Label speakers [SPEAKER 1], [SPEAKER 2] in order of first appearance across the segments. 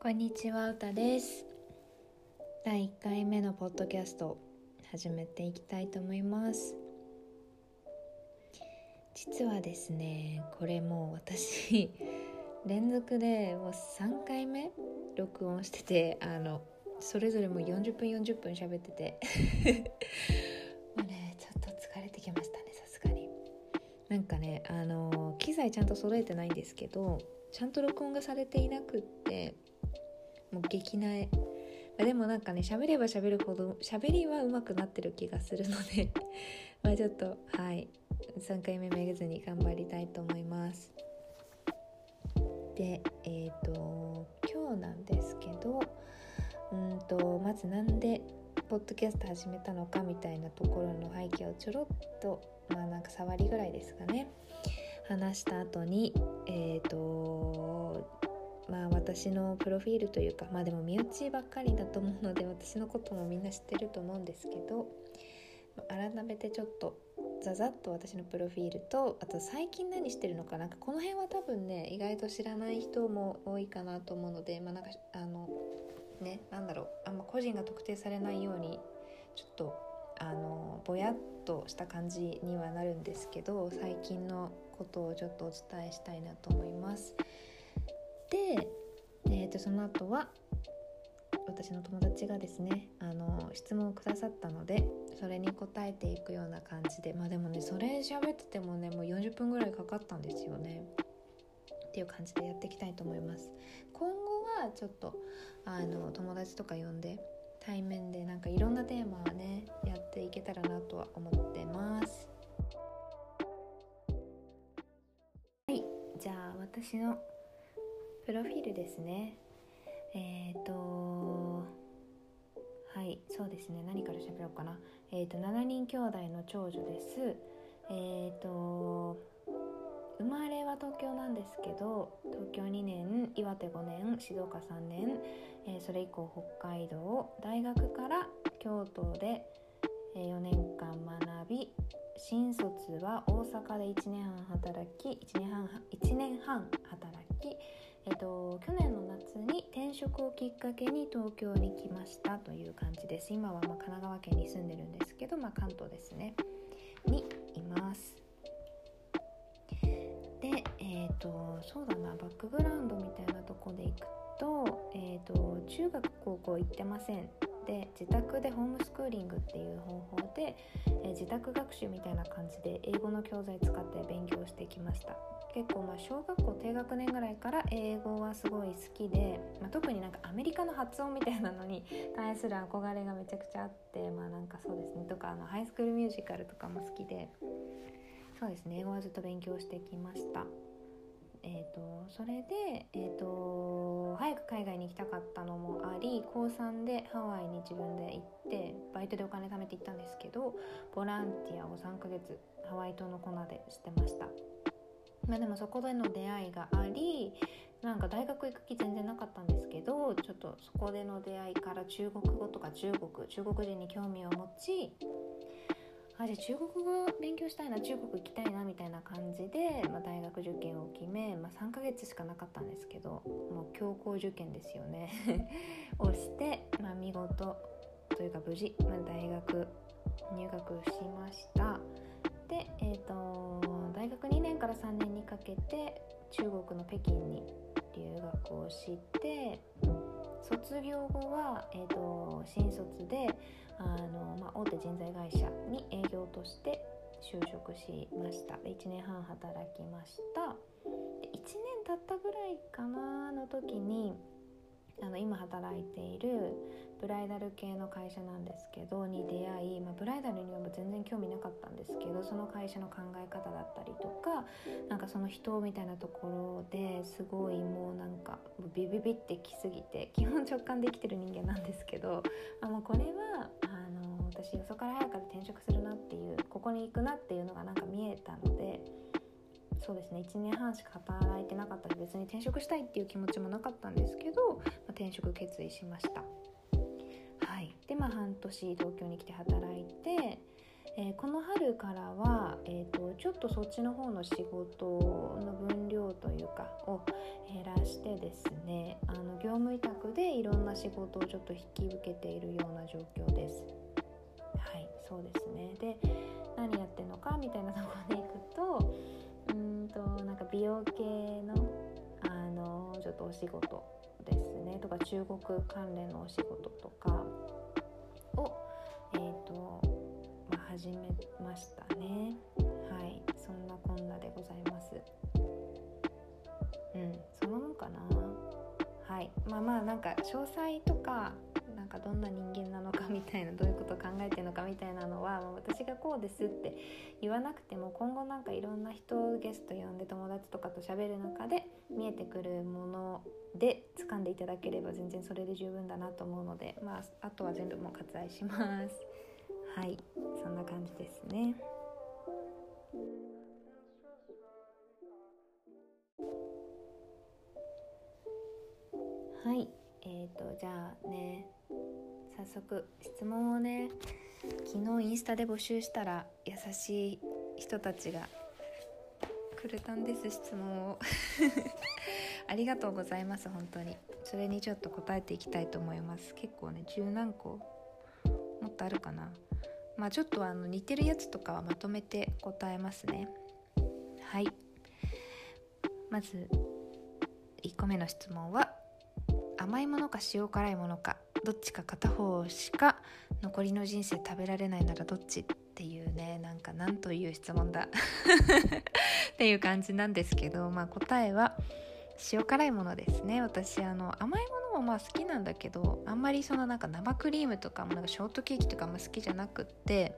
[SPEAKER 1] こんにちは、うたです。第1回目のポッドキャスト始めていきたいと思います。実はですね、これもう私連続でもう3回目録音してて、あのそれぞれもう40分40分喋ってて もうね、ちょっと疲れてきましたね、さすがに。なんかね、あの機材ちゃんと揃えてないんですけど、ちゃんと録音がされていなくってもう激なえ、まあ、でもなんかね喋れば喋るほど喋りは上手くなってる気がするので。まあちょっとはい。3回目めげずに頑張りたいと思います。でえっ、ー、と今日なんですけどうんとまずなんでポッドキャスト始めたのかみたいなところの背景をちょろっとまあなんか触りぐらいですかね。話した後にえっ、ー、とまあ私のプロフィールというかまあでも身内ばっかりだと思うので私のこともみんな知ってると思うんですけど改めてちょっとざざっと私のプロフィールとあと最近何してるのかなんかこの辺は多分ね意外と知らない人も多いかなと思うのでまあなんかあのねなんだろうあんま個人が特定されないようにちょっとあのぼやっとした感じにはなるんですけど最近のことをちょっとお伝えしたいなと思います。で、えー、とその後は私の友達がですねあの質問をくださったのでそれに答えていくような感じでまあでもねそれ喋っててもねもう40分ぐらいかかったんですよね。っていう感じでやっていきたいと思います。今後はちょっとあの友達とか呼んで対面でなんかいろんなテーマをねやっていけたらなとは思ってます。はいじゃあ私のプロフィールですね。えっ、ー、とはいそうですね。何から喋ろうかな。えっ、ー、と7人兄弟の長女です。えっ、ー、と生まれは東京なんですけど東京2年岩手5年静岡3年、えー、それ以降北海道大学から京都で4年間学び新卒は大阪で1年半働き1年半 ,1 年半働き、えっと、去年の夏に転職をきっかけに東京に来ましたという感じです。今はま神奈川県に住んでるんですけど、まあ、関東ですね。にいます。でえっ、ー、とそうだなバックグラウンドみたいなとこでいくと,、えーと、中学高校行ってません。で自宅でホームスクーリングっていう方法で、え、自宅学習みたいな感じで英語の教材使って勉強してきました。結構まあ小学校低学年ぐらいから英語はすごい好きで、まあ、特になんかアメリカの発音みたいなのに 対する憧れがめちゃくちゃあってまあなんかそうですね。とかあのハイスクールミュージカルとかも好きで。そうですね。英語はずっと勉強してきました。えーと、それで、えーと、早く海外に行きたかったのもあり高3でハワイに自分で行ってバイトでお金貯めて行ったんですけどボランティアを3ヶ月ハワイ島のコナでしてました。まあ、でもそこでの出会いがありなんか大学行く気全然なかったんですけどちょっとそこでの出会いから中国語とか中国中国人に興味を持ちあじゃあ中国語勉強したいな中国行きたいなみたいな感じで、まあ、大学受験を決め、まあ、3ヶ月しかなかったんですけどもう強行受験ですよね。をして、まあ、見事というか無事、まあ、大学入学しました。で、えーと、大学2年から3年にかけて中国の北京に留学をして卒業後は、えーと、新卒であの、まあ、大手人材会社に営業として就職しました。1年半働きました。で1年経ったぐらいかなの時にあの今働いているブライダル系の会社なんですけどに出会、ブライダルには全然興味なかったんですけどその会社の考え方だったりとかなんかその人みたいなところですごいもうなんかビビビってきすぎて基本直感できてる人間なんですけどあもうこれはあの私よそから早から転職するなっていうここに行くなっていうのがなんか見えたので。そうですね1年半しか働いてなかったし別に転職したいっていう気持ちもなかったんですけど、まあ、転職決意しましたまあ半年東京に来て働いて、えー、この春からは、えーと、ちょっとそっちの方の仕事の分量というかを減らしてですねあの業務委託でいろんな仕事をちょっと引き受けているような状況です。はいそうですね。で何やってんのかみたいなところでいくとうんとなんか美容系のあのちょっとお仕事ですね。とか中国関連のお仕事とか。をえ、ー、と、まあ、始めましたね。はい。そんなこんなでございます。うん。そのもんかな。はい。まあまあなんか詳細とかなんかどんな人間なのか みたいなどういうことを考えてるのかみたいなのは、私がこうですって言わなくても今後なんかいろんな人をゲスト呼んで友達とかと喋る中で見えてくるもので掴んでいただければ全然それで十分だなと思うので、まあ、あとは全部もう割愛します。はいそんな感じですね。はいえーとじゃあね早速質問をね昨日インスタで募集したら優しい人たちがくれたんです質問をありがとうございます本当に。それにちょっと答えていきたいと思います。結構ね十何個もっとあるかな。まあちょっとあの似てるやつとかはまとめて答えますね。はい。まず1個目の質問は甘いものか塩辛いものかどっちか片方しか残りの人生食べられないならどっちっていうねなんかなんという質問だ。っていう感じなんですけど、まあ、答えは塩辛いものですね。私あの甘いものもまあ好きなんだけどあんまりそのなんか生クリームとかもなんかショートケーキとかも好きじゃなくって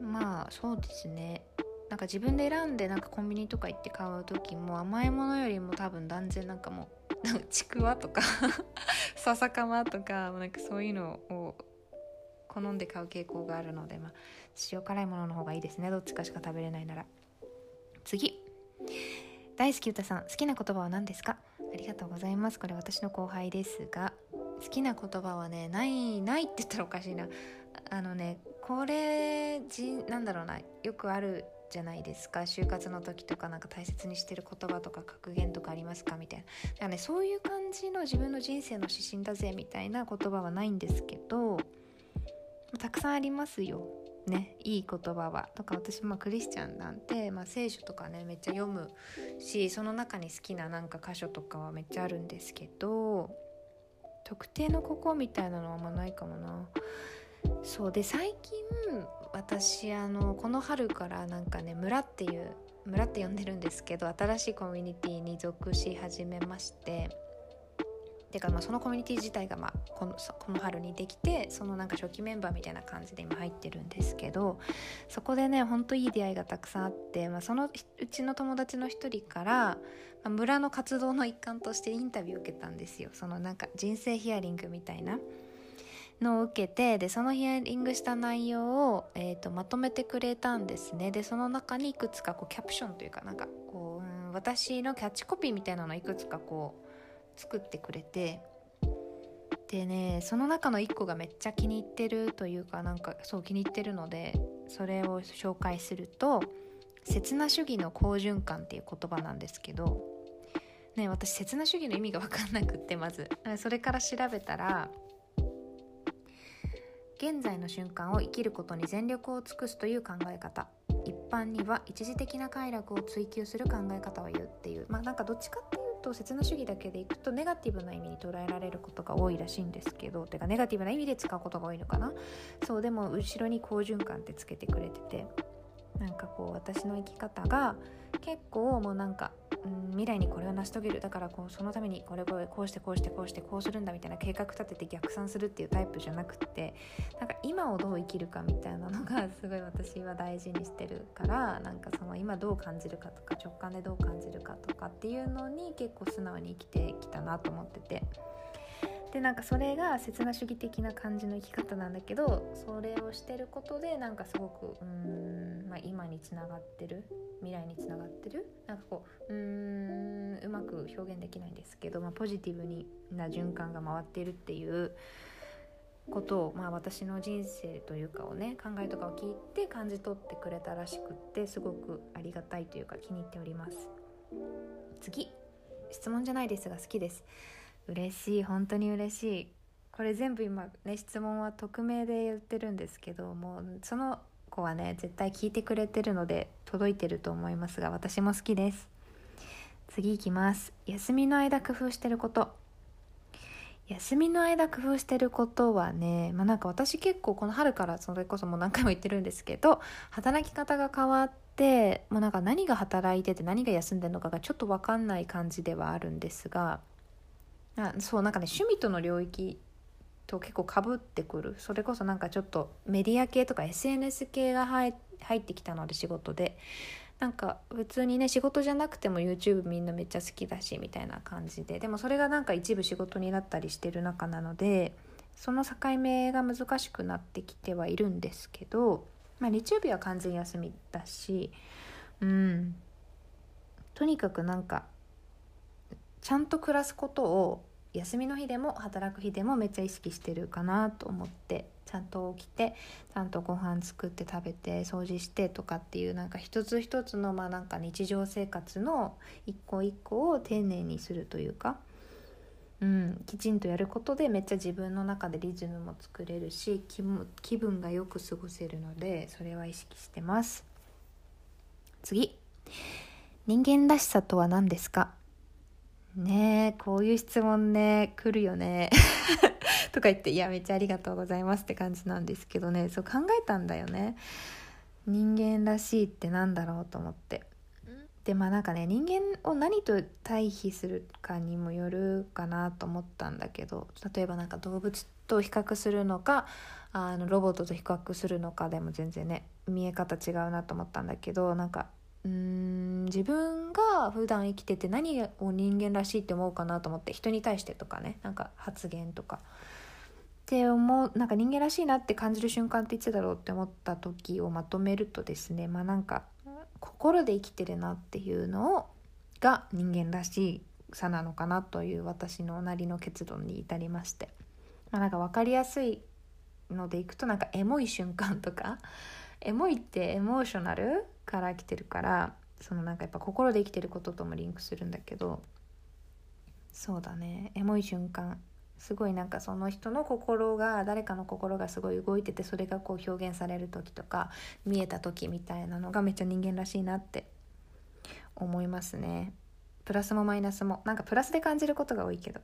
[SPEAKER 1] まあそうですね。なんか自分で選んでなんかコンビニとか行って買う時も甘いものよりも多分断然なんかもうちくわとか 笹かまとかなんかそういうのを好んで買う傾向があるので、まあ、塩辛いものの方がいいですね。どっちかしか食べれないなら。次。大好き歌さん好きな言葉は何ですか？ありがとうございます。これ私の後輩ですが好きな言葉はねないないって言ったらおかしいな。あのねこれじなんだろうなよくあるじゃないですか。就活の時とかなんか大切にしてる言葉とか格言とかありますか？みたいな。だからねそういう感じの自分の人生の指針だぜみたいな言葉はないんですけどたくさんありますよ。ねいい言葉は。とか私まあクリスチャンなんて、まあ、聖書とかねめっちゃ読むしその中に好きななんか箇所とかはめっちゃあるんですけど特定のここみたいなのはあんまないかもな。そうで最近私あのこの春からなんかね村っていう村って呼んでるんですけど新しいコミュニティに属し始めましてていうかまあそのコミュニティ自体がまあこのこの春にできてそのなんか初期メンバーみたいな感じで今入ってるんですけどそこでねほんといい出会いがたくさんあって、まあ、そのうちの友達の一人から、まあ、村の活動の一環としてインタビューを受けたんですよそのなんか人生ヒアリングみたいな。のを受けてでそのヒアリングした内容を、えーと、まとめてくれたんですねでその中にいくつかこうキャプションというかなんかこう、うん、私のキャッチコピーみたいなのをいくつかこう作ってくれてでねその中の1個がめっちゃ気に入ってるというかなんかそう気に入ってるのでそれを紹介すると「刹那主義の好循環」っていう言葉なんですけどね私刹那主義の意味が分かんなくってまず。それから調べたら現在の瞬間を生きることに全力を尽くすという考え方。一般には一時的な快楽を追求する考え方を言うっていう。まあなんかどっちかっていうと刹那主義だけでいくとネガティブな意味に捉えられることが多いらしいんですけどてかネガティブな意味で使うことが多いのかな？そうでも後ろに好循環ってつけてくれててなんかこう私の生き方が結構もうなんかうん、未来にこれを成し遂げるだからこうそのためにこれこれこうしてこうしてこうしてこうするんだみたいな計画立てて逆算するっていうタイプじゃなくてなんか今をどう生きるかみたいなのがすごい私は大事にしてるからなんかその今どう感じるかとか直感でどう感じるかとかっていうのに結構素直に生きてきたなと思ってて。でなんかそれが刹那主義的な感じの生き方なんだけどそれをしてることでなんかすごくうん、まあ、今につながってる未来につながってるなんかこううんうまく表現できないんですけど、まあ、ポジティブにな循環が回ってるっていうことを、まあ、私の人生というかをね考えとかを聞いて感じ取ってくれたらしくってすごくありがたいというか気に入っております。次。質問じゃないですが好きです。嬉しい本当に嬉しい。これ全部今ね質問は匿名で言ってるんですけどもうその子はね絶対聞いてくれてるので届いてると思いますが私も好きです。次いきます。休みの間工夫してること。休みの間工夫してることはね、まあ、なんか私結構この春からそれこそもう何回も言ってるんですけど働き方が変わってもうなんか何が働いてて何が休んでるのかがちょっと分かんない感じではあるんですがあそうなんかね趣味との領域と結構かぶってくる。それこそなんかちょっとメディア系とか SNS 系が入ってきたので仕事で。なんか普通にね仕事じゃなくても YouTube みんなめっちゃ好きだしみたいな感じで。でもそれがなんか一部仕事になったりしてる中なのでその境目が難しくなってきてはいるんですけど、まあ、日曜日は完全休みだしうん。とにかくなんかちゃんと暮らすことを休みの日でも働く日でもめっちゃ意識してるかなと思ってちゃんと起きてちゃんとご飯作って食べて掃除してとかっていうなんか一つ一つのまあなんか日常生活の一個一個を丁寧にするというか、うん、きちんとやることでめっちゃ自分の中でリズムも作れるし気分がよく過ごせるのでそれは意識してます。次。人間らしさとは何ですか？ねえこういう質問ね来るよね とか言っていやめっちゃありがとうございますって感じなんですけどねそう考えたんだよね。人間らしいってなんだろうと思って。でまあなんかね人間を何と対比するかにもよるかなと思ったんだけど例えばなんか動物と比較するのかあのロボットと比較するのかでも全然ね見え方違うなと思ったんだけどなんかうん自分が普段生きてて何を人間らしいって思うかなと思って人に対してとかねなんか発言とか。って思うなんか人間らしいなって感じる瞬間っていつだろうって思った時をまとめるとですねまあなんか心で生きてるなっていうのをが人間らしさなのかなという私のなりの結論に至りまして、まあ、なんか分かりやすいのでいくとなんかエモい瞬間とか。エモいってエモーショナル？から来てるからそのなんかやっぱ心で生きてることともリンクするんだけどそうだね。エモい瞬間。すごいなんかその人の心が誰かの心がすごい動いててそれがこう表現される時とか見えた時みたいなのがめっちゃ人間らしいなって思いますね。プラスもマイナスも。なんかプラスで感じることが多いけど。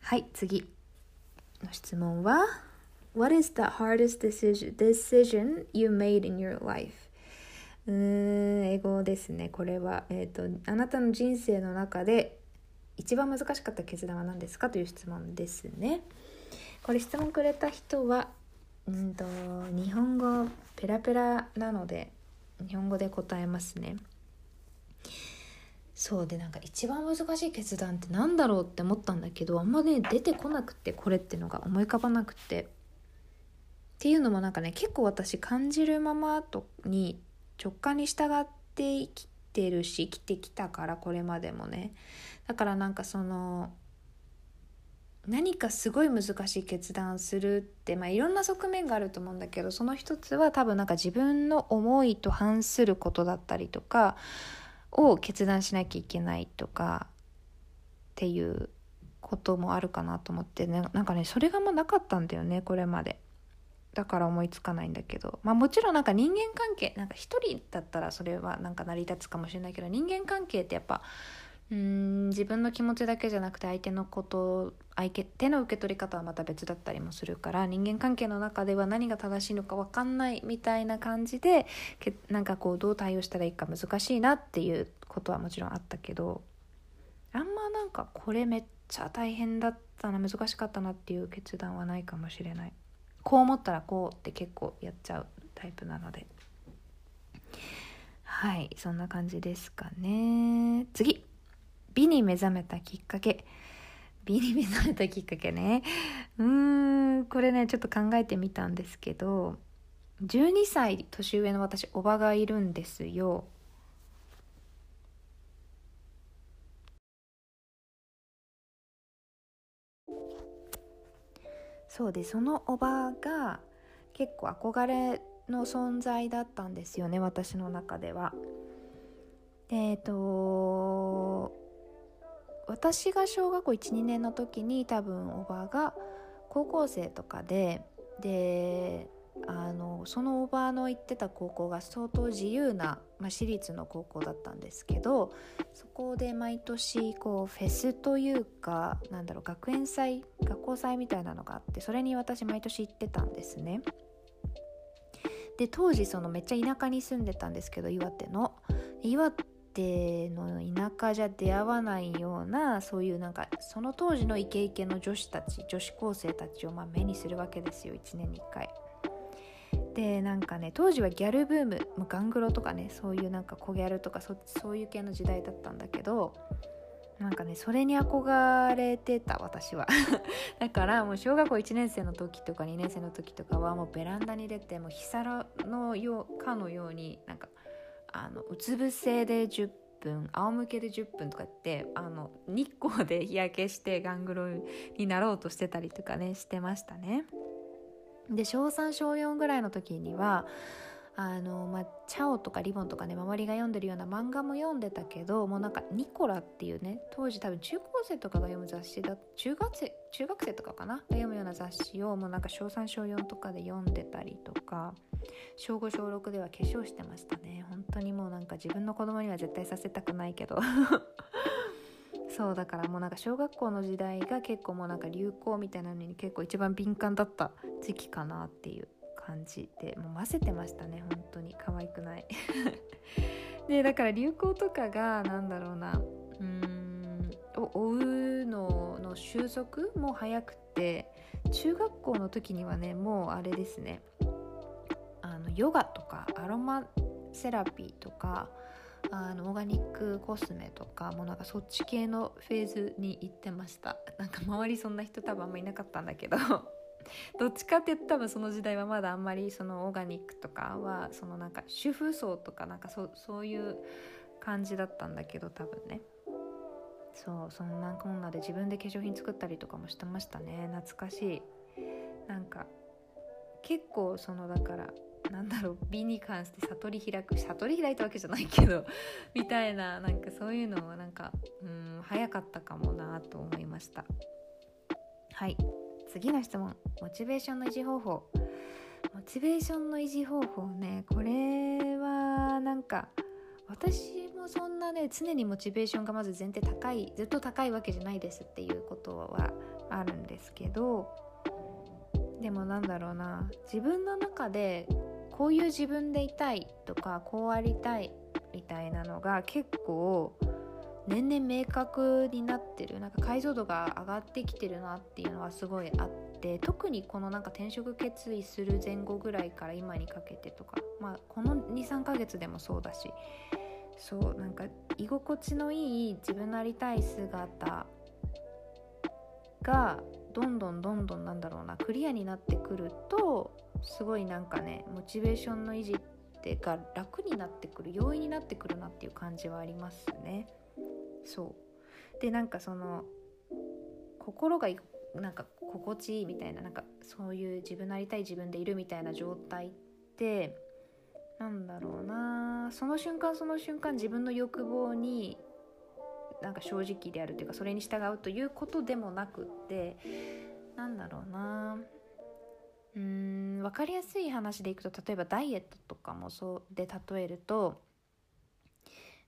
[SPEAKER 1] はい次。の質問は What is the hardest decision, decision you made in your life? うーん、英語ですね。これは、え、ー、と、あなたの人生の中で一番難しかった決断は何ですかという質問ですね。これ質問くれた人は、うんと、日本語ペラペラなので、日本語で答えますね。そうでなんか一番難しい決断って何だろうって思ったんだけどあんまね出てこなくてこれってのが思い浮かばなくてっていうのもなんかね結構私感じるままとに直感に従って生きてるし生きてきたからこれまでもねだからなんかその何かすごい難しい決断するってまあいろんな側面があると思うんだけどその一つは多分なんか自分の思いと反することだったりとかを決断しなきゃいけないとかっていうこともあるかなと思ってねなんかねそれがもうなかったんだよねこれまで。だから思いつかないんだけどまあもちろんなんか人間関係なんか一人だったらそれはなんか成り立つかもしれないけど人間関係ってやっぱうん自分の気持ちだけじゃなくて相手のこと相手の受け取り方はまた別だったりもするから人間関係の中では何が正しいのか分かんないみたいな感じでけなんかこうどう対応したらいいか難しいなっていうことはもちろんあったけどあんまなんかこれめっちゃ大変だったな難しかったなっていう決断はないかもしれない。こう思ったらこうって結構やっちゃうタイプなので。はいそんな感じですかね。次。美に目覚めたきっかけ。美に目覚めたきっかけね。うーんこれねちょっと考えてみたんですけど12歳年上の私おばがいるんですよ。そうでそのおばが結構憧れの存在だったんですよね私の中では。でえっと私が小学校12年の時に多分おばが高校生とかでであのそのおばの行ってた高校が相当自由な、まあ、私立の高校だったんですけどそこで毎年こうフェスというかなんだろう学園祭学校祭みたいなのがあってそれに私毎年行ってたんですね。で当時そのめっちゃ田舎に住んでたんですけど岩手の岩手の田舎じゃ出会わないようなそういうなんかその当時のイケイケの女子たち女子高生たちをま目にするわけですよ1年に1回。でなんかね当時はギャルブームもうガングロとかねそういうなんか小ギャルとかそそういう系の時代だったんだけどなんかねそれに憧れてた私は だからもう小学校1年生の時とか2年生の時とかはもうベランダに出てもう日皿のようかのようになんかあのうつ伏せで10分仰向けで10分とかってあの日光で日焼けしてガングロになろうとしてたりとかねしてましたね。で小3小4ぐらいの時にはあのまあ、チャオとかリボンとかね周りが読んでるような漫画も読んでたけどもうなんかニコラっていうね当時多分中高生とかが読む雑誌だ中学生中学生とかかなが読むような雑誌をもうなんか小3小4とかで読んでたりとか小5小6では化粧してましたね。本当にもうなんか自分の子供には絶対させたくないけど。そうだからもうなんか小学校の時代が結構もうなんか流行みたいなのに結構一番敏感だった時期かなっていう感じでもう混ぜてましたね本当に。可愛くない。でだから流行とかがなんだろうな。うんを追うのの収束も早くて中学校の時にはねもうあれですね。あのヨガとかアロマセラピーとかあのオーガニックコスメとかもうなんかそっち系のフェーズに行ってました。なんか周りそんな人多分あんまいなかったんだけど。どっちかって言ったら多分その時代はまだあんまりそのオーガニックとかはそのなんか主婦層とかなんかそそういう感じだったんだけど多分ね。そうそんなこんなで自分で化粧品作ったりとかもしてましたね。懐かしい。なんか結構そのだからなんだろう美に関して悟り開く悟り開いたわけじゃないけど みたいななんかそういうのはなんかうん早かったかもなと思いました。はい。次の質問。モチベーションの維持方法。モチベーションの維持方法ね。これはなんか私もそんなね常にモチベーションがまず前提高いずっと高いわけじゃないですっていうことはあるんですけどでもなんだろうな。自分の中でこういう自分でいたいとかこうありたいみたいなのが結構年々明確になってる。なんか解像度が上がってきてるなっていうのはすごいあって特にこのなんか転職決意する前後ぐらいから今にかけてとか、まあ、この23ヶ月でもそうだし。そうなんか居心地のいい自分のありたい姿がどんどんどんどんなんだろうなクリアになってくるとすごいなんかねモチベーションの維持ってが楽になってくる容易になってくるなっていう感じはありますね。そう。でなんかその心がなんか心地いいみたいななんかそういう自分なりたい自分でいるみたいな状態ってなんだろうな。その瞬間その瞬間自分の欲望になんか正直であるというかそれに従うということでもなくってなんだろうな。うーん分かりやすい話でいくと例えばダイエットとかもそうで例えると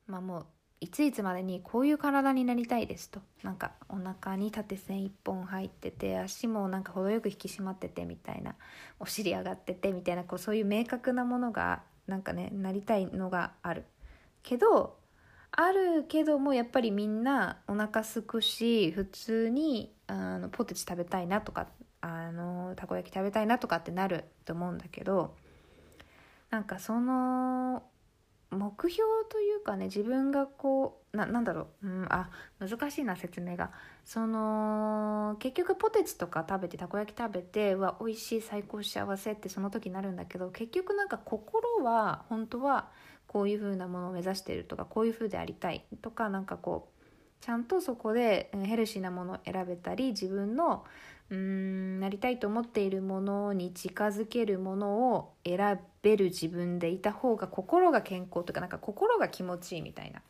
[SPEAKER 1] まあもういついつまでにこういう体になりたいですと。なんかお腹に縦線1本入ってて足もなんか程よく引き締まっててみたいなお尻上がっててみたいなこうそういう明確なものがなんかねなりたいのがある。けどあるけどもやっぱりみんなお腹すくし普通にあのポテチ食べたいなとかあのたこ焼き食べたいなとかってなると思うんだけどなんかその目標というかね自分がこうななんだろう、うん、あ難しいな説明が。その結局ポテチとか食べてたこ焼き食べてわ美味しい最高幸せってその時になるんだけど結局なんか心は本当はこういう風なものを目指してるとかこういう風でありたいとかなんかこうちゃんとそこでヘルシーなものを選べたり自分のうーんなりたいと思っているものに近づけるものを選べる自分でいた方が心が健康とかなんか心が気持ちいいみたいな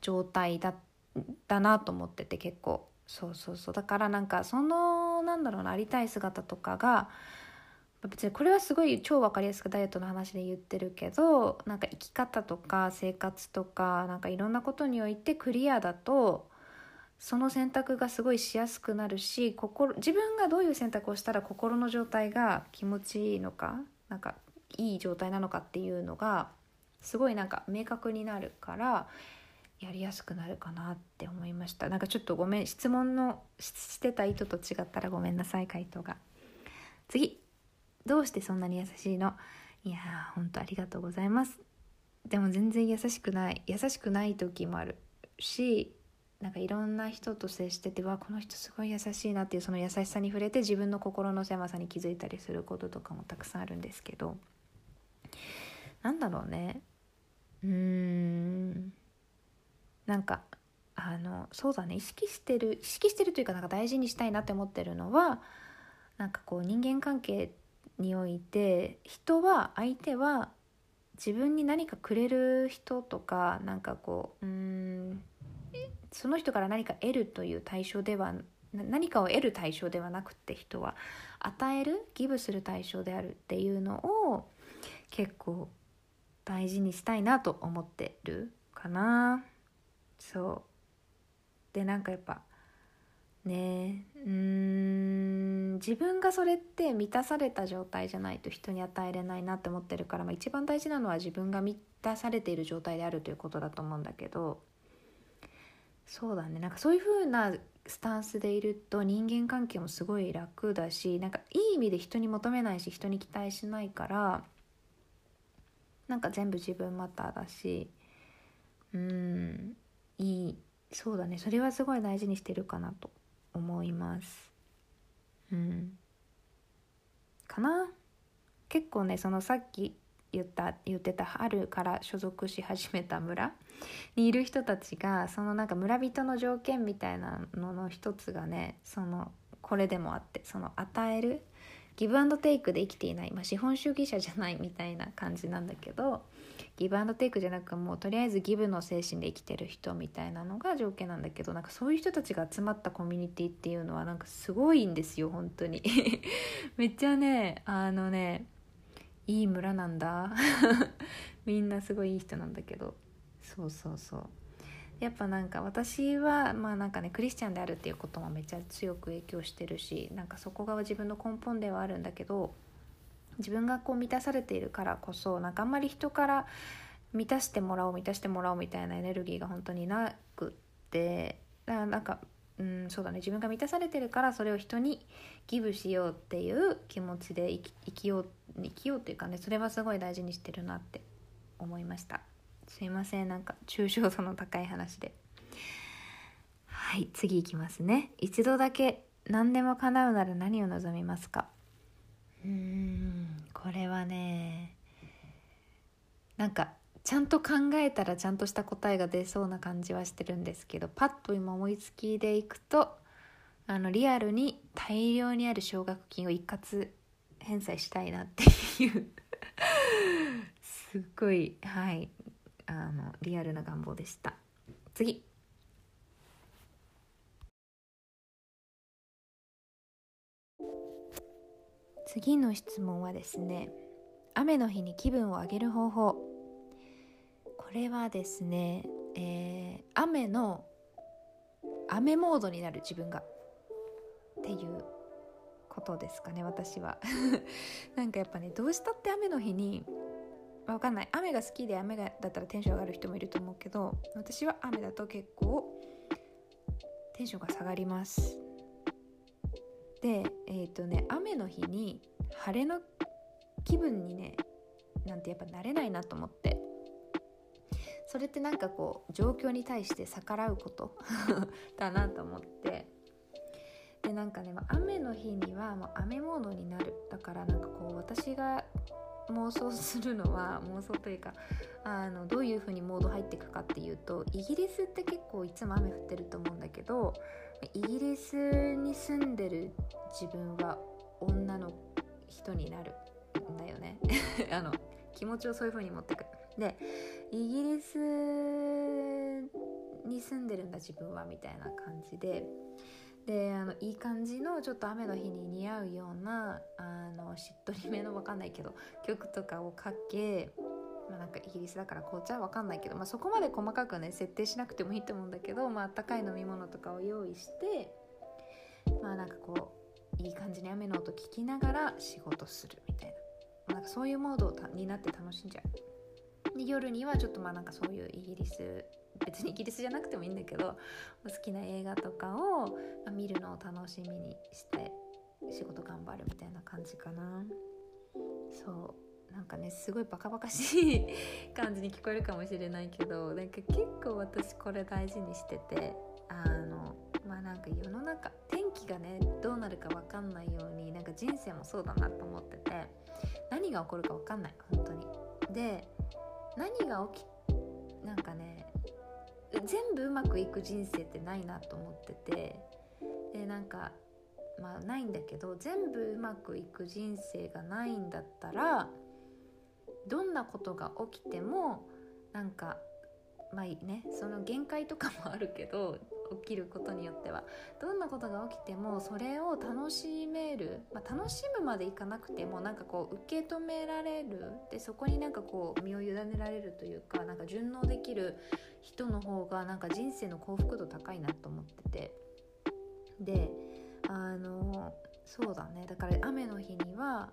[SPEAKER 1] 状態だだなと思ってて結構。そうそうそう。だからなんかそのなんだろうなありたい姿とかが別にこれはすごい超分かりやすくダイエットの話で言ってるけどなんか生き方とか生活とかなんかいろんなことにおいてクリアだとその選択がすごいしやすくなるし心自分がどういう選択をしたら心の状態が気持ちいいのかなんかいい状態なのかっていうのがすごいなんか明確になるからやりやすくなるかなって思いました。なんかちょっとごめん質問のしてた意図と違ったらごめんなさい回答が。次。どうしてそんなに優しいの？いやーほんとありがとうございます。でも全然優しくない。優しくない時もあるしなんかいろんな人と接しててわこの人すごい優しいなっていうその優しさに触れて自分の心の狭さに気づいたりすることとかもたくさんあるんですけど。なんだろうね。うーん。なんかあのそうだね。意識してる意識してるというかなんか大事にしたいなって思ってるのはなんかこう人間関係において人は相手は自分に何かくれる人とかなんかこううんその人から何か得るという対象では何かを得る対象ではなくって人は与えるギブする対象であるっていうのを結構大事にしたいなと思ってるかな。そう。でなんかやっぱねうん自分がそれって満たされた状態じゃないと人に与えれないなって思ってるから、まあ、一番大事なのは自分が満たされている状態であるということだと思うんだけどそうだね。なんかそういう風なスタンスでいると人間関係もすごい楽だしなんかいい意味で人に求めないし人に期待しないからなんか全部自分まただしうんいい。そうだね。それはすごい大事にしてるかなと思います。うん。かな。結構ねそのさっき言った言ってた春から所属し始めた村にいる人たちがそのなんか村人の条件みたいなのの一つがねそのこれでもあってその与えるギブアンドテイクで生きていない、まあ、資本主義者じゃないみたいな感じなんだけどギブアンドテイクじゃなくもうとりあえずギブの精神で生きてる人みたいなのが条件なんだけどなんかそういう人たちが集まったコミュニティっていうのはなんかすごいんですよ本当に。めっちゃねあのねいい村なんだ。みんなすごいいい人なんだけど。そうそうそう。やっぱなんか私はまあなんかねクリスチャンであるっていうこともめっちゃ強く影響してるしなんかそこが自分の根本ではあるんだけど自分がこう満たされているからこそなんかあんまり人から満たしてもらおう満たしてもらおうみたいなエネルギーが本当になくってなんかうんそうだね。自分が満たされてるからそれを人にギブしようっていう気持ちで生き生きよう生きようっていうかねそれはすごい大事にしてるなって思いました。すいません。なんか抽象度の高い話で。はい次いきますね。一度だけ何でも叶うなら何を望みますか？うんこれはねなんかちゃんと考えたらちゃんとした答えが出そうな感じはしてるんですけどパッと今思いつきでいくとあのリアルに大量にある奨学金を一括返済したいなっていう すっごいはいあのリアルな願望でした。次。次の質問はですね雨の日に気分を上げる方法。これはですね、えー、雨の雨モードになる自分が。っていうことですかね私は。なんかやっぱねどうしたって雨の日にまわかんない。雨が好きで雨がだったらテンション上がる人もいると思うけど私は雨だと結構テンションが下がります。でえっ、ー、とね雨の日に晴れの気分にねなんてやっぱ慣れないなと思って。それってなんかこう状況に対して逆らうこと だなと思って。でなんかね、雨の日にはもう雨モードになる。だからなんかこう私が妄想するのは妄想というかあのどういう風にモード入っていくかっていうとイギリスって結構いつも雨降ってると思うんだけどイギリスに住んでる自分は女の人になるんだよね。あの気持ちをそういう風に持ってくる。でイギリスに住んでるんだ自分はみたいな感じで。であのいい感じのちょっと雨の日に似合うようなあのしっとりめの分かんないけど曲とかをかけまあ、なんかイギリスだから紅茶は分かんないけど、まあ、そこまで細かくね設定しなくてもいいと思うんだけど、まあったかい飲み物とかを用意してまあなんかこういい感じに雨の音聞きながら仕事するみたいな。なんかそういうモードになって楽しんじゃうで夜にはちょっとまあなんかそういうイギリス別にイギリスじゃなくてもいいんだけど好きな映画とかを、見るのを楽しみにして仕事頑張るみたいな感じかな。そう。なんかねすごいバカバカしい感じに聞こえるかもしれないけどなんか結構私これ大事にしててあのまあなんか世の中天気がねどうなるか分かんないようになんか人生もそうだなと思ってて何が起こるか分かんない本当に。で何が起きなんかね全部うまくいく人生ってないなと思っててでなんかまあないんだけど全部うまくいく人生がないんだったらどんなことが起きてもなんかまあね。その限界とかもあるけど起きることによっては。どんなことが起きてもそれを楽しめる、まあ、楽しむまでいかなくてもなんかこう受け止められる。でそこになんかこう身を委ねられるというかなんか順応できる人の方がなんか人生の幸福度高いなと思ってて。であのそうだね。だから雨の日には、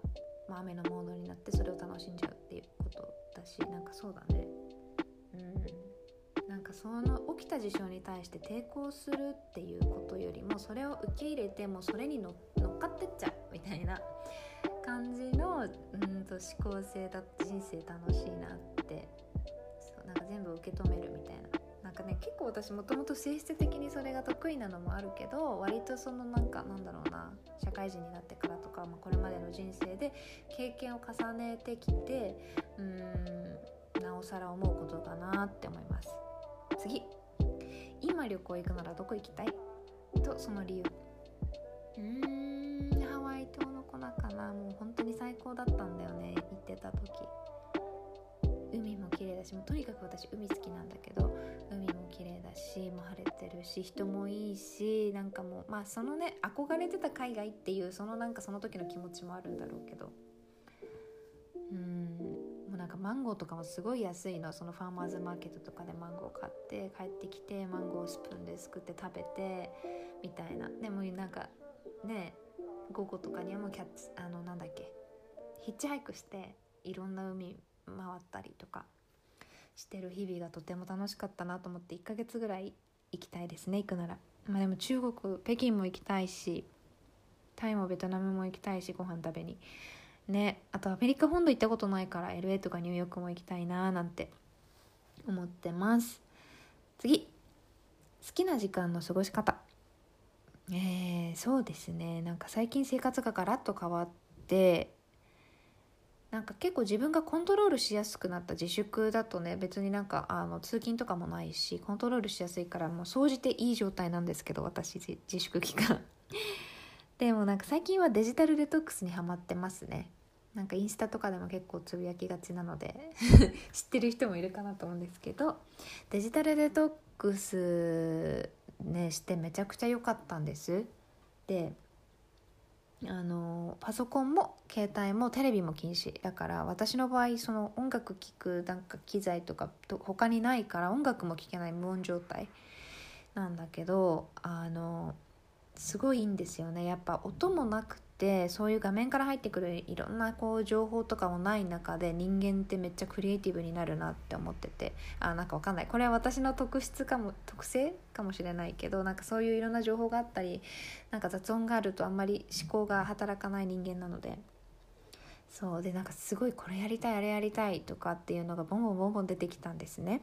[SPEAKER 1] まあ、雨のモードになってそれを楽しんじゃうっていうことだしなんかそうだね。うん。なんかその起きた事象に対して抵抗するっていうことよりもそれを受け入れてもそれに乗っかってっちゃうみたいな感じのうんと思考性だ人生楽しいなって。そうなんか全部受け止めるみたいな。なんかね結構私もともと性質的にそれが得意なのもあるけど割とそのなんかなんだろうな社会人になってからか、まあ、これまでの人生で経験を重ねてきてうんなおさら思うことだなって思います。次。今旅行行くならどこ行きたい？とその理由。うーんハワイ島の粉かな。もう本当に最高だったんだよね行ってた時。麗だしもうとにかく私海好きなんだけど海も綺麗だしもう晴れてるし人もいいしなんかもうまあそのね憧れてた海外っていうそのなんかその時の気持ちもあるんだろうけど。うんもうなんかマンゴーとかもすごい安いの。そのファーマーズマーケットとかでマンゴー買って帰ってきてマンゴースプーンですくって食べてみたいな。でもなんかね午後とかにはもうキャッツあのなんだっけヒッチハイクしていろんな海回ったりとか。してる日々がとても楽しかったなと思って1ヶ月ぐらい行きたいですね行くなら。まあでも中国北京も行きたいしタイもベトナムも行きたいしご飯食べに。ねあとアメリカ本土行ったことないから LA とかニューヨークも行きたいななんて思ってます。次。好きな時間の過ごし方。えー、そうですね。なんか最近生活がガラッと変わってなんか結構自分がコントロールしやすくなった自粛だとね別になんかあの通勤とかもないしコントロールしやすいからもう総じていい状態なんですけど私自粛期間。でもなんか最近はデジタルデトックスにはまってますね。なんかインスタとかでも結構つぶやきがちなので 知ってる人もいるかなと思うんですけどデジタルデトックスねしてめちゃくちゃ良かったんです。であのパソコンも携帯もテレビも禁止だから私の場合その音楽聴くなんか機材とかと他にないから音楽も聴けない無音状態なんだけどあのすごいいいんですよね。やっぱ音もなくてそういう画面から入ってくるいろんなこう情報とかもない中で人間ってめっちゃクリエイティブになるなって思ってて。あなんかわかんない。これは私の特質かも特性かもしれないけどなんかそういういろんな情報があったりなんか雑音があるとあんまり思考が働かない人間なので。そう。でなんかすごいこれやりたいあれやりたいとかっていうのがボンボンボンボン出てきたんですね。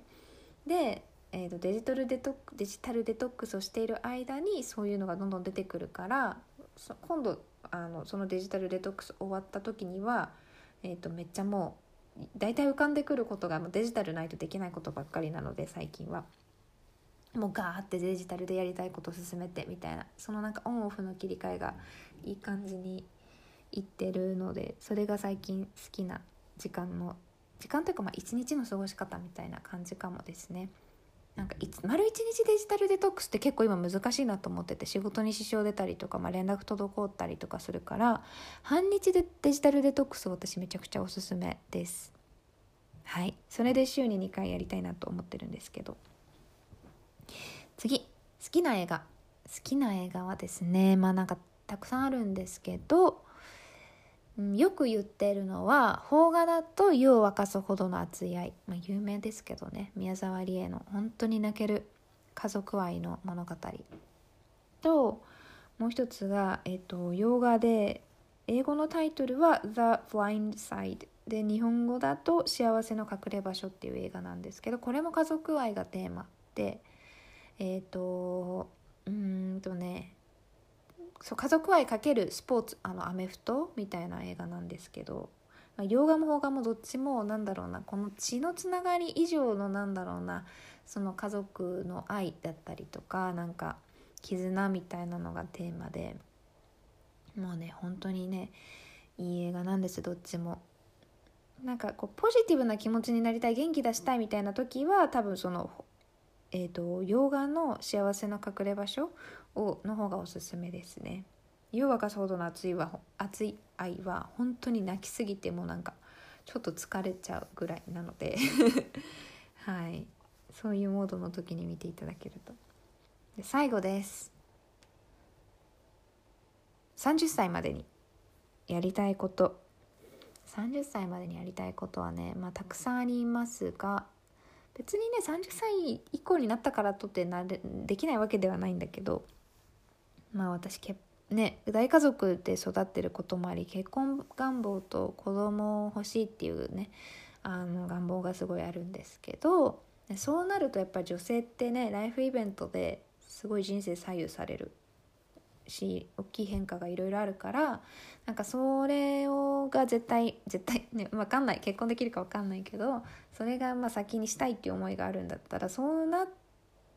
[SPEAKER 1] でえーと、デジタルデトデジタルデトックスをしている間にそういうのがどんどん出てくるから今度あのそのデジタルデトックス終わった時には、えーと、めっちゃもう大体浮かんでくることがもうデジタルないとできないことばっかりなので最近は。もうガーってデジタルでやりたいことを進めてみたいなそのなんかオンオフの切り替えがいい感じにいってるのでそれが最近好きな時間の時間というかまあ一日の過ごし方みたいな感じかもですね。なんかいつ丸一日デジタルデトックスって結構今難しいなと思ってて仕事に支障出たりとか、まあ、連絡滞ったりとかするから半日でデジタルデトックス私めちゃくちゃおすすめです。はい。それで週に2回やりたいなと思ってるんですけど。次。好きな映画。好きな映画はですねまあなんかたくさんあるんですけどよく言ってるのは邦画だと湯を沸かすほどの熱い愛、まあ、有名ですけどね。宮沢りえの本当に泣ける家族愛の物語ともう一つが、えっと、洋画で英語のタイトルは「The Blind Side」で日本語だと「幸せの隠れ場所」っていう映画なんですけどこれも家族愛がテーマでえっ、とうんとねそう家族愛かけるスポーツあのアメフトみたいな映画なんですけど、まあ、洋画も邦画もどっちもなんだろうなこの血のつながり以上のなんだろうなその家族の愛だったりとかなんか絆みたいなのがテーマでもうね本当にねいい映画なんですどっちも。なんかこうポジティブな気持ちになりたい元気出したいみたいな時は多分そのえーと、洋画の幸せの隠れ場所をの方がおすすめですね。湯沸かすほどの熱いは熱い愛は本当に泣きすぎてもなんかちょっと疲れちゃうぐらいなので。はい。そういうモードの時に見ていただけると。で最後です。30歳までにやりたいこと。30歳までにやりたいことはねまあたくさんありますが別にね30歳以降になったからとってなれできないわけではないんだけどまあ私けね大家族で育ってることもあり結婚願望と子供を欲しいっていうねあの願望がすごいあるんですけどそうなるとやっぱ女性ってねライフイベントですごい人生左右されるし大きい変化がいろいろあるからなんかそれをが絶対絶対ね分かんない結婚できるか分かんないけどそれがまあ先にしたいっていう思いがあるんだったらそうなっ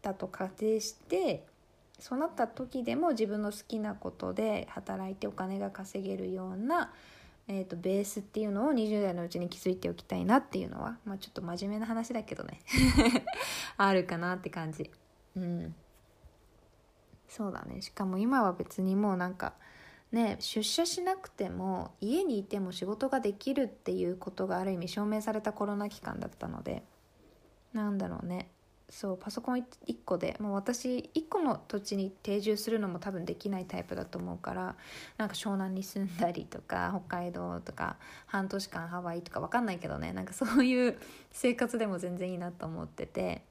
[SPEAKER 1] たと仮定してそうなった時でも自分の好きなことで働いてお金が稼げるような、えーと、ベースっていうのを20代のうちに築いておきたいなっていうのは、まあ、ちょっと真面目な話だけどね。あるかなって感じ。うん。そうだね。しかも今は別にもうなんかね出社しなくても家にいても仕事ができるっていうことがある意味証明されたコロナ期間だったのでなんだろうね。そうパソコン1個でもう私1個の土地に定住するのも多分できないタイプだと思うからなんか湘南に住んだりとか北海道とか半年間ハワイとか分かんないけどねなんかそういう 生活でも全然いいなと思ってて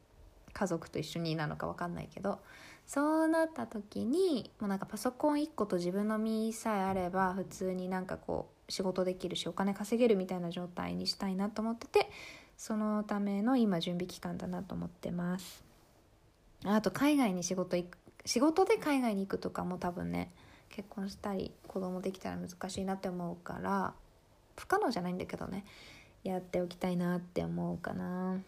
[SPEAKER 1] 家族と一緒になのか分かんないけどそうなった時にもうなんかパソコン1個と自分の身さえあれば普通になんかこう仕事できるしお金稼げるみたいな状態にしたいなと思っててそのための今準備期間だなと思ってます。あと海外に仕事行く仕事で海外に行くとかも多分ね結婚したり子供できたら難しいなって思うから不可能じゃないんだけどねやっておきたいなって思うかな。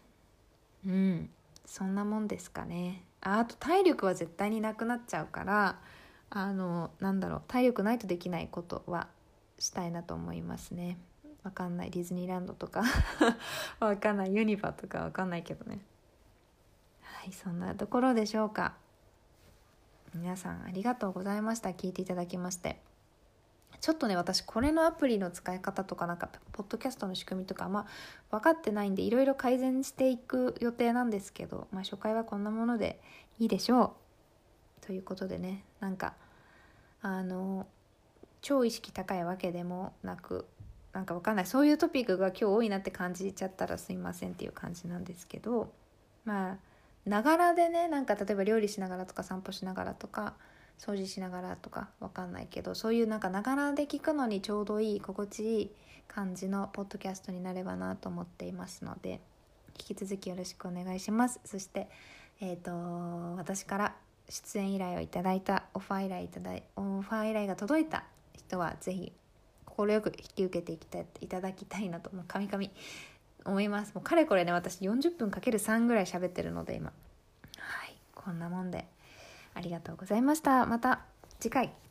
[SPEAKER 1] うんそんなもんですかね。ああと体力は絶対になくなっちゃうからあのなんだろう体力ないとできないことはしたいなと思いますね。わかんないディズニーランドとか わかんないユニバとかわかんないけどね。はいそんなところでしょうか。皆さんありがとうございました。聞いていただきまして。ちょっとね私これのアプリの使い方とかなんかポッドキャストの仕組みとかまあ分かってないんでいろいろ改善していく予定なんですけど、まあ、初回はこんなものでいいでしょう。ということでねなんかあの超意識高いわけでもなくなんか分かんない。そういうトピックが今日多いなって感じちゃったらすいませんっていう感じなんですけどまあながらでねなんか例えば料理しながらとか散歩しながらとか掃除しながらとかわかんないけどそういうなんかながらで聞くのにちょうどいい心地いい感じのポッドキャストになればなと思っていますので引き続きよろしくお願いします。そしてえっ、ー、と私から出演依頼をいただいたオファー依頼いただいオファー依頼が届いた人はぜひ快く引き受けていきたいいただきたいなともうかみかみ思います。もうかれこれね私40分かける3ぐらい喋ってるので今。はいこんなもんでありがとうございました。また次回。